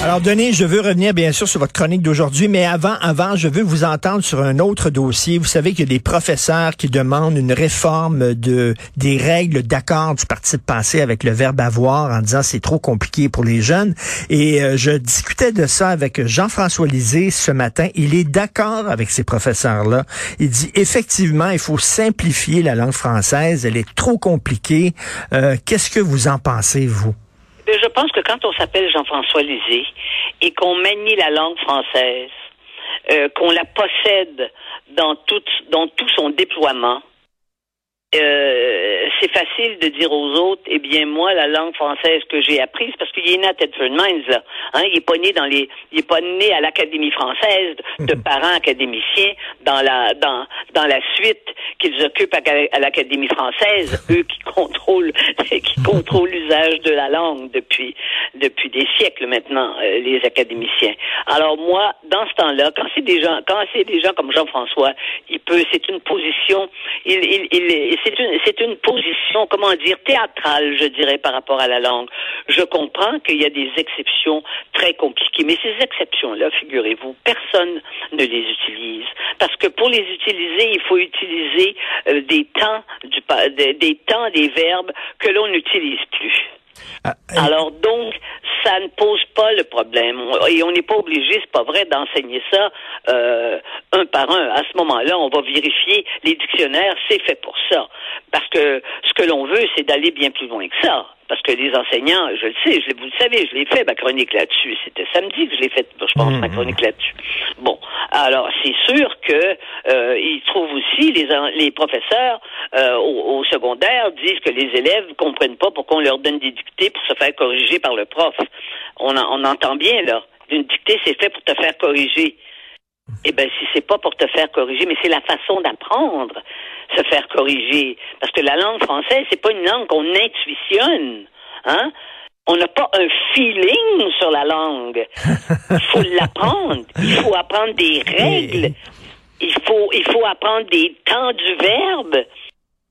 Alors, Denis, je veux revenir bien sûr sur votre chronique d'aujourd'hui, mais avant, avant, je veux vous entendre sur un autre dossier. Vous savez qu'il y a des professeurs qui demandent une réforme de des règles d'accord du parti de passé avec le verbe avoir en disant c'est trop compliqué pour les jeunes. Et euh, je discutais de ça avec Jean-François Lisée ce matin. Il est d'accord avec ces professeurs-là. Il dit effectivement, il faut simplifier la langue française. Elle est trop compliquée. Euh, Qu'est-ce que vous en pensez, vous? Je pense que quand on s'appelle Jean-François Lisée et qu'on manie la langue française, euh, qu'on la possède dans tout son déploiement, euh, c'est facile de dire aux autres, eh bien moi la langue française que j'ai apprise, parce qu'il est né à Tedford Mines là, hein, il est pas né dans les, il est pas né à l'Académie française de parents académiciens dans la dans dans la suite qu'ils occupent à, à l'Académie française, eux qui contrôlent qui contrôlent l'usage de la langue depuis depuis des siècles maintenant, euh, les académiciens. Alors moi, dans ce temps-là, quand c'est des gens, quand c'est des gens comme Jean-François, il peut, c'est une position, il, il, il c'est une, c'est une position, comment dire, théâtrale, je dirais, par rapport à la langue. Je comprends qu'il y a des exceptions très compliquées, mais ces exceptions-là, figurez-vous, personne ne les utilise, parce que pour les utiliser, il faut utiliser euh, des temps du, des temps des verbes que l'on n'utilise plus. Ah, Alors donc, ça ne pose pas le problème. Et on n'est pas obligé, c'est pas vrai, d'enseigner ça euh, un par un. À ce moment-là, on va vérifier les dictionnaires, c'est fait pour ça. Parce que ce que l'on veut, c'est d'aller bien plus loin que ça. Parce que les enseignants, je le sais, je, vous le savez, je l'ai fait, ma chronique là-dessus. C'était samedi que je l'ai fait, je pense, ma chronique là-dessus. Bon, alors c'est sûr que euh, ils trouvent aussi, les, les professeurs euh, au, au secondaire disent que les élèves ne comprennent pas pourquoi on leur donne des dictées pour se faire corriger par le prof. On, en- on entend bien, là. Une dictée, c'est fait pour te faire corriger. Eh bien, si c'est pas pour te faire corriger, mais c'est la façon d'apprendre, se faire corriger. Parce que la langue française, c'est pas une langue qu'on intuitionne. Hein? On n'a pas un feeling sur la langue. Il faut l'apprendre. Il faut apprendre des règles. Il faut, il faut apprendre des temps du verbe.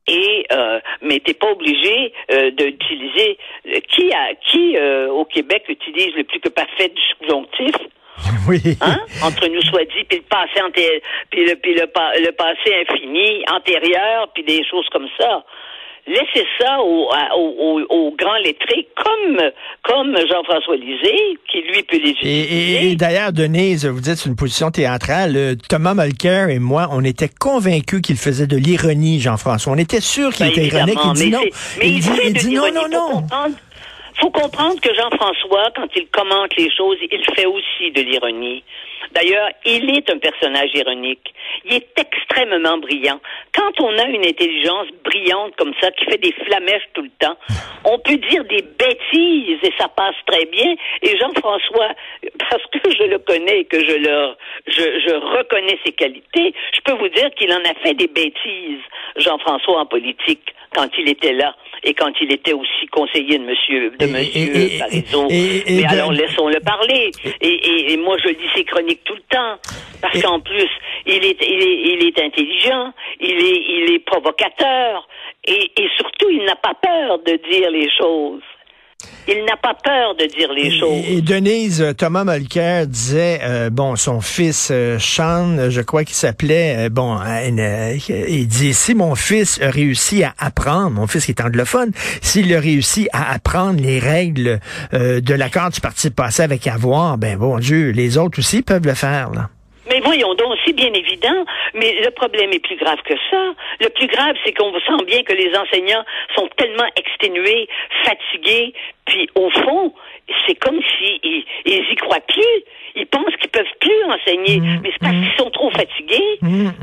Et euh, mais t'es pas obligé euh, d'utiliser euh, qui a qui euh, au Québec utilise le plus que parfait du subjonctif oui. hein? Entre nous soit dit, puis le passé anté- puis le puis le, pa- le passé infini, antérieur, puis des choses comme ça. Laissez ça aux aux- aux- aux grands lettrés comme comme Jean-François Lisée, qui lui peut les utiliser. et- et d'ailleurs, Denise, vous dites c'est une position théâtrale. Euh, Thomas Mulcair et moi, on était convaincus qu'il faisait de l'ironie, Jean-François. On était sûr qu'il Ben, était ironique. Il dit non. Mais il il, dit, il de dit non, non, non. Faut comprendre que Jean-François, quand il commente les choses, il fait aussi de l'ironie. D'ailleurs, il est un personnage ironique. Il est extrêmement brillant. Quand on a une intelligence brillante comme ça, qui fait des flamèches tout le temps, on peut dire des bêtises et ça passe très bien. Et Jean-François, parce que je le connais et que je le, je, je reconnais ses qualités, je peux vous dire qu'il en a fait des bêtises, Jean-François, en politique, quand il était là et quand il était aussi conseiller de monsieur, de Et- monsieur et- et- Parizeau. et- et Mais alors, laissons-le parler. Et, et- et moi, je lis ses chroniques tout le temps. Parce Et- qu'en plus, il est, il est, il est intelligent, il est, il est provocateur, et, et surtout, il n'a pas peur de dire les choses. Il n'a pas peur de dire les choses. Et, Denise, euh, Thomas Mulcair disait, euh, bon, son fils euh, Sean, je crois qu'il s'appelait, euh, bon, il dit, si mon fils a réussi à apprendre, mon fils qui est anglophone, s'il a réussi à apprendre les règles euh, de l'accord du parti passé avec avoir, ben bon Dieu, les autres aussi peuvent le faire, là. Mais voyons donc, c'est bien évident, mais le problème est plus grave que ça. Le plus grave, c'est qu'on sent bien que les enseignants sont tellement exténués, fatigués, puis au fond, c'est comme s'ils ils, ils y croient plus. Ils pensent qu'ils peuvent plus enseigner, mais c'est parce qu'ils sont trop fatigués.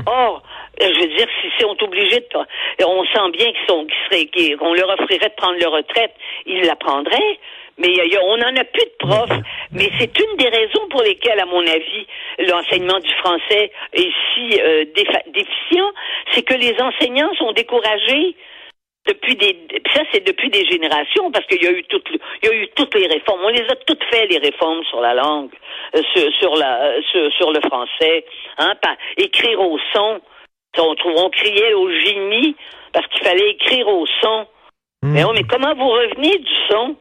Or, euh, je veux dire, si si on est obligé de, on sent bien qu'ils sont, qu'ils seraient, qu'on leur offrirait de prendre leur retraite, ils la prendraient. Mais il y a- on n'en a plus de profs. Mais c'est une des raisons pour lesquelles, à mon avis, l'enseignement du français est si euh, déficient, c'est que les enseignants sont découragés. depuis des ça c'est depuis des générations parce qu'il y a eu toutes il y a eu toutes les réformes on les a toutes fait les réformes sur la langue euh, sur, sur la sur, sur, le français hein pas écrire au son on, on criait au génie parce qu'il fallait écrire au son hmm. mais, oh, mais comment vous revenez du son?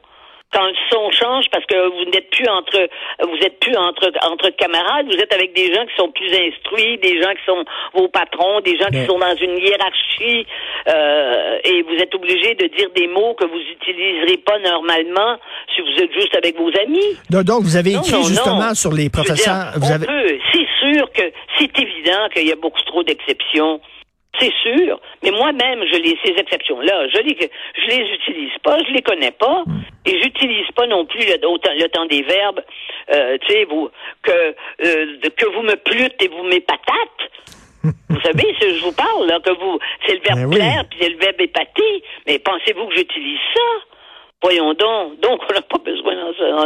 Quand le son change parce que vous n'êtes plus entre vous êtes plus entre entre camarades, vous êtes avec des gens qui sont plus instruits, des gens qui sont vos patrons, des gens qui sont dans une hiérarchie euh, et vous êtes obligé de dire des mots que vous utiliserez pas normalement si vous êtes juste avec vos amis. Donc, vous avez écrit justement sur les professeurs. vous avez... C'est sûr que c'est évident qu'il y a beaucoup trop d'exceptions. C'est sûr, mais moi-même, je les ces exceptions-là, je les je les utilise pas, je les connais pas, et j'utilise pas non plus le, le temps des verbes, euh, tu sais, vous que euh, que vous me plûtes et vous m'épatate. vous savez, je vous parle là, que vous c'est le verbe ben plaire puis c'est le verbe épater, mais pensez-vous que j'utilise ça? Voyons donc. Donc, on n'a pas besoin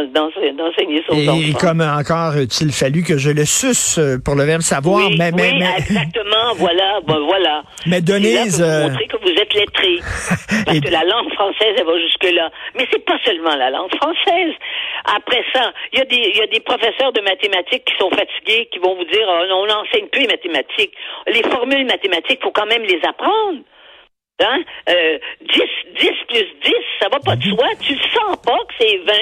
d'enseigner son Et comme encore il fallu que je le suce euh, pour le verbe savoir? Oui, mais, mais, exactement. Voilà, ben, voilà. Mais Denise... Là vous montrer que vous êtes lettré. Parce que la langue française, elle va jusque-là. Mais c'est pas seulement la langue française. Après ça, il y, a des, y a des professeurs de mathématiques qui sont fatigués, qui vont vous dire, oh, on n'enseigne plus les mathématiques. Les formules mathématiques, faut quand même les apprendre. Hein? Euh, 10, 10 plus 10, ça va pas de soi. Tu le sens pas que c'est 20.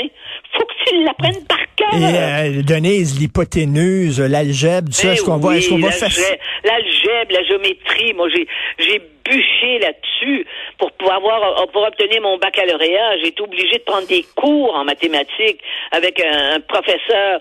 Faut que tu l'apprennes par cœur. Et euh, Denise, l'hypoténuse, l'algèbre, ça, est-ce qu'on va, est-ce qu'on va faire L'algèbre, la géométrie, moi j'ai j'ai bûché là-dessus pour pouvoir avoir, pour obtenir mon baccalauréat. J'ai été obligé de prendre des cours en mathématiques avec un professeur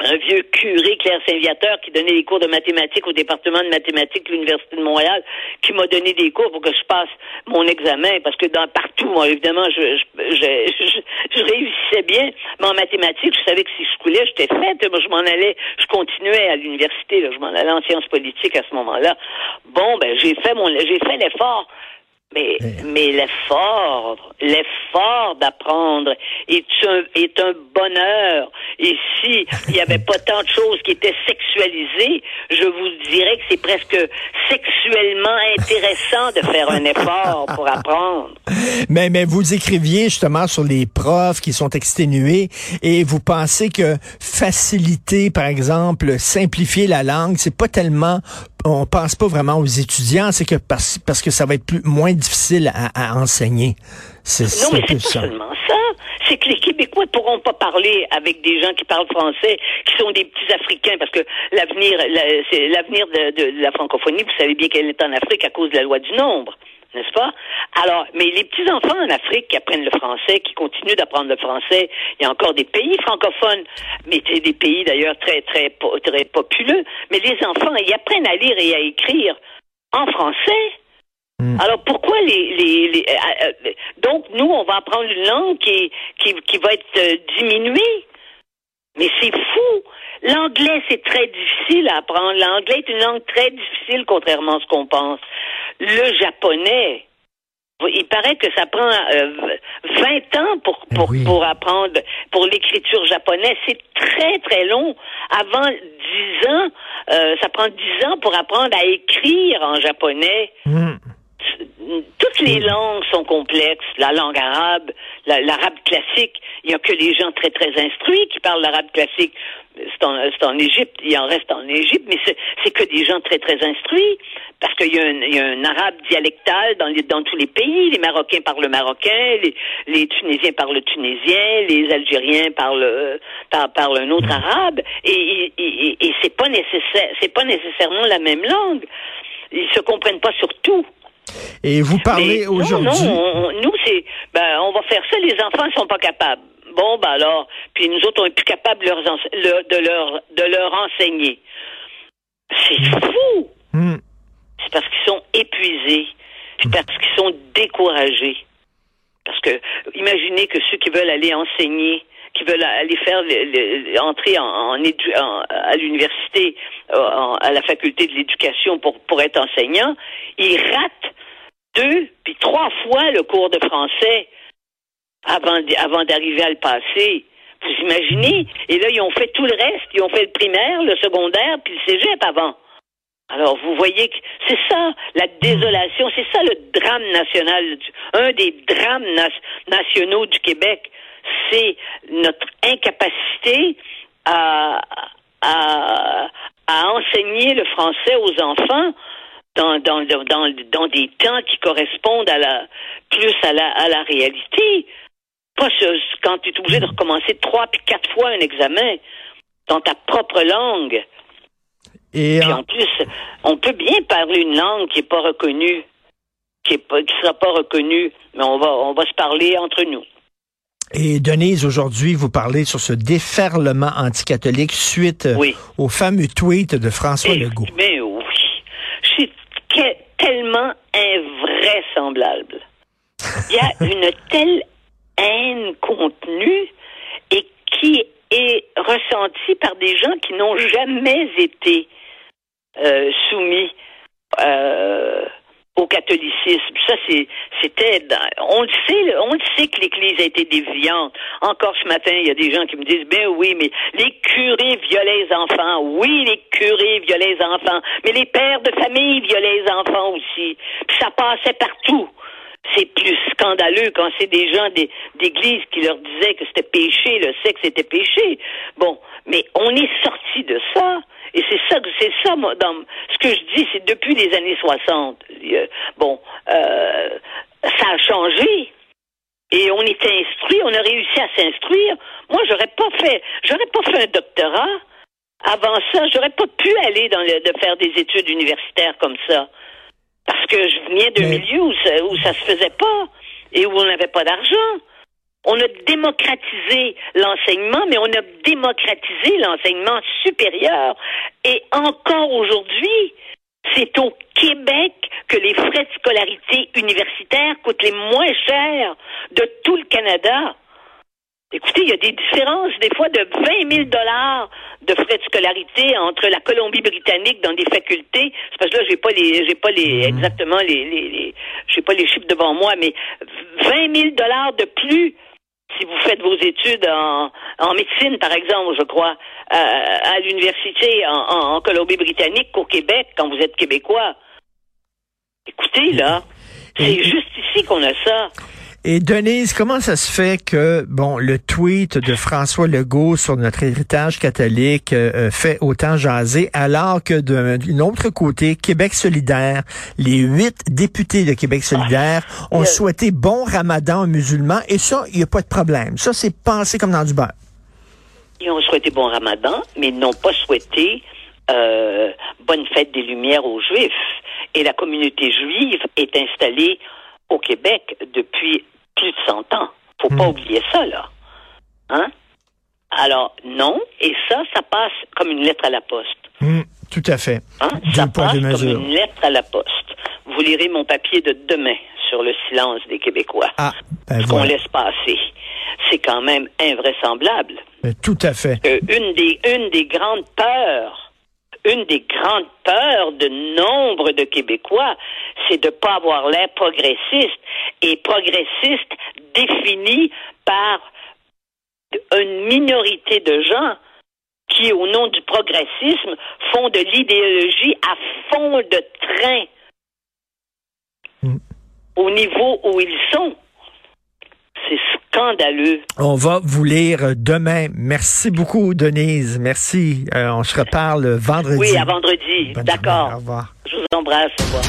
un vieux curé, Claire Saint-Viateur, qui donnait des cours de mathématiques au département de mathématiques de l'Université de Montréal, qui m'a donné des cours pour que je passe mon examen, parce que dans partout, moi, évidemment, je, je, je, réussissais bien, mais en mathématiques, je savais que si je coulais, j'étais faite. Je m'en allais, je continuais à l'université, je m'en allais en sciences politiques à ce moment-là. Bon, ben, j'ai fait mon, j'ai fait l'effort. Mais, mais l'effort, l'effort d'apprendre est un, est un bonheur. Et si il n'y avait pas tant de choses qui étaient sexualisées, je vous dirais que c'est presque sexuellement intéressant de faire un effort pour apprendre. Mais, mais vous écriviez justement sur les profs qui sont exténués et vous pensez que faciliter, par exemple, simplifier la langue, c'est pas tellement on pense pas vraiment aux étudiants, c'est que parce, parce que ça va être plus moins difficile à, enseigner. C'est non, mais c'est pas seulement ça. C'est que les Québécois ne pourront pas parler avec des gens qui parlent français, qui sont des petits Africains, parce que l'avenir, c'est l'avenir de, de, la francophonie. Vous savez bien qu'elle est en Afrique à cause de la loi du nombre n'est-ce pas? Alors, mais les petits-enfants en Afrique qui apprennent le français, qui continuent d'apprendre le français, il y a encore des pays francophones, mais c'est des pays d'ailleurs très, très, très populeux, mais les enfants, ils apprennent à lire et à écrire en français. Hmm. Alors pourquoi les, les, euh, euh, donc nous on va apprendre une langue qui qui, qui va être euh, diminuée? Mais c'est fou l'anglais c'est très difficile à apprendre l'anglais est une langue très difficile contrairement à ce qu'on pense le japonais, il paraît que ça prend 20 euh, ans pour pour, pour apprendre pour l'écriture japonaise. C'est très très long. Avant 10 ans, euh, ça prend 10 ans pour apprendre à écrire en japonais. Hmm. Les langues sont complexes. La langue arabe, l'arabe classique, il n'y a que les gens très très instruits qui parlent l'arabe classique. C'est en, en Égypte, il en reste en Égypte, mais c'est que des gens très très instruits parce qu'il y, y, a un arabe dialectal dans, les, dans tous les pays. Les Marocains parlent le marocain, les, les Tunisiens parlent le tunisien, les Algériens parlent, parlent, un autre arabe, et, et, et, c'est pas nécessaire, c'est pas nécessairement la même langue. Ils se comprennent pas sur tout. Et vous parlez aujourd'hui. Non, nous c'est, ben, on va faire ça. Les enfants sont pas capables. Bon, ben alors, puis nous autres, on est plus capables de leur, de leur, de leur enseigner. C'est fou. Hmm c'est parce qu'ils sont épuisés, c'est parce qu'ils sont découragés. Parce que imaginez que ceux qui veulent aller enseigner, qui veulent aller faire entrer en, à l'université, euh, à la faculté de l'éducation pour, pour être enseignant, ils ratent deux puis trois fois le cours de français avant, avant d'arriver à le passer. Vous imaginez? Et là, ils ont fait tout le reste. Ils ont fait le primaire, le secondaire, puis le cégep avant. Alors, vous voyez que c'est ça, la désolation, c'est ça le drame national, un des drames nationaux du Québec, c'est notre incapacité à, à, à enseigner le français aux enfants dans, dans, dans, dans des temps qui correspondent à la, plus à la, à la réalité. Pas quand tu es obligé de recommencer trois puis quatre fois un examen dans ta propre langue. Et en plus, on peut bien parler une langue qui n'est pas reconnue, qui ne qui sera pas reconnue, mais on va, on va se parler entre nous. Et Denise, aujourd'hui, vous parlez sur ce déferlement anticatholique suite au fameux tweet de François Legault. Mais oui, c'est tellement invraisemblable. Il y a une telle haine contenue et qui est ressentie par des gens qui n'ont jamais été euh, soumis euh, catholicisme. Ça, c'était, on le sait, on le sait que l'Église a été déviante. Encore ce matin, il y a des gens qui me disent, ben oui, mais les curés violaient les enfants. Oui, les curés violaient les enfants, mais les pères de famille violaient les enfants aussi. Puis ça passait partout. C'est plus scandaleux quand c'est des gens d'église qui leur disaient que c'était péché, le sexe était péché. Bon, mais on est sorti de ça. C'est ça, c'est ça, moi, dans ce que je dis, c'est depuis les années 60. Bon, euh, ça a changé. Et on était instruit, on a réussi à s'instruire. Moi, j'aurais pas fait, j'aurais pas fait un doctorat. Avant ça, j'aurais pas pu aller dans le, de faire des études universitaires comme ça. Parce que je venais d'un milieu où ça, où ça se faisait pas et où on n'avait pas d'argent. On a démocratisé l'enseignement, mais on a démocratisé l'enseignement supérieur. Et encore aujourd'hui, c'est au Québec que les frais de scolarité universitaire coûtent les moins chers de tout le Canada. Écoutez, il y a des différences, des fois, de 20 000 dollars de frais de scolarité entre la Colombie-Britannique dans des facultés. C'est parce que là, j'ai pas les, j'ai pas les, mhm. exactement les, les, les j'ai pas les chiffres devant moi, mais 20 000 dollars de plus si vous faites vos études en, en médecine, par exemple, je crois, euh, à l'université en, en Colombie-Britannique qu'au Québec, quand vous êtes québécois. Écoutez, là, c'est juste ici qu'on a ça. Et Denise, comment ça se fait que, bon, le tweet de François Legault sur notre héritage catholique euh, euh, fait autant jaser, alors que d'un autre côté, Québec solidaire, les huit députés de Québec solidaire ont souhaité bon ramadan aux musulmans, et ça, il n'y a pas de problème. Ça, c'est pensé comme dans du beurre. Ils ont souhaité bon ramadan, mais n'ont pas souhaité euh, bonne fête des Lumières aux Juifs. Et la communauté juive est installée au Québec depuis plus de 100 ans. Faut pas hmm. oublier ça, là. Hein? Alors, non, et ça, ça passe comme une lettre à la poste. Hmm, tout à fait. Hein? Ça passe comme une lettre à la poste. Vous lirez mon papier de demain sur le silence des Québécois. Ah, ben ce qu'on laisse passer. C'est quand même invraisemblable. Mais tout à fait. une, des, une des grandes peurs une des grandes peurs de nombre de Québécois, c'est de ne pas avoir l'air progressiste. Et progressiste défini par une minorité de gens qui, au nom du progressisme, font de l'idéologie à fond de train mm. au niveau où ils sont. C'est scandaleux. On va vous lire demain. Merci beaucoup, Denise. Merci. Euh, on se reparle vendredi. Oui, à vendredi. D'accord. Au revoir. Je vous embrasse. Au revoir.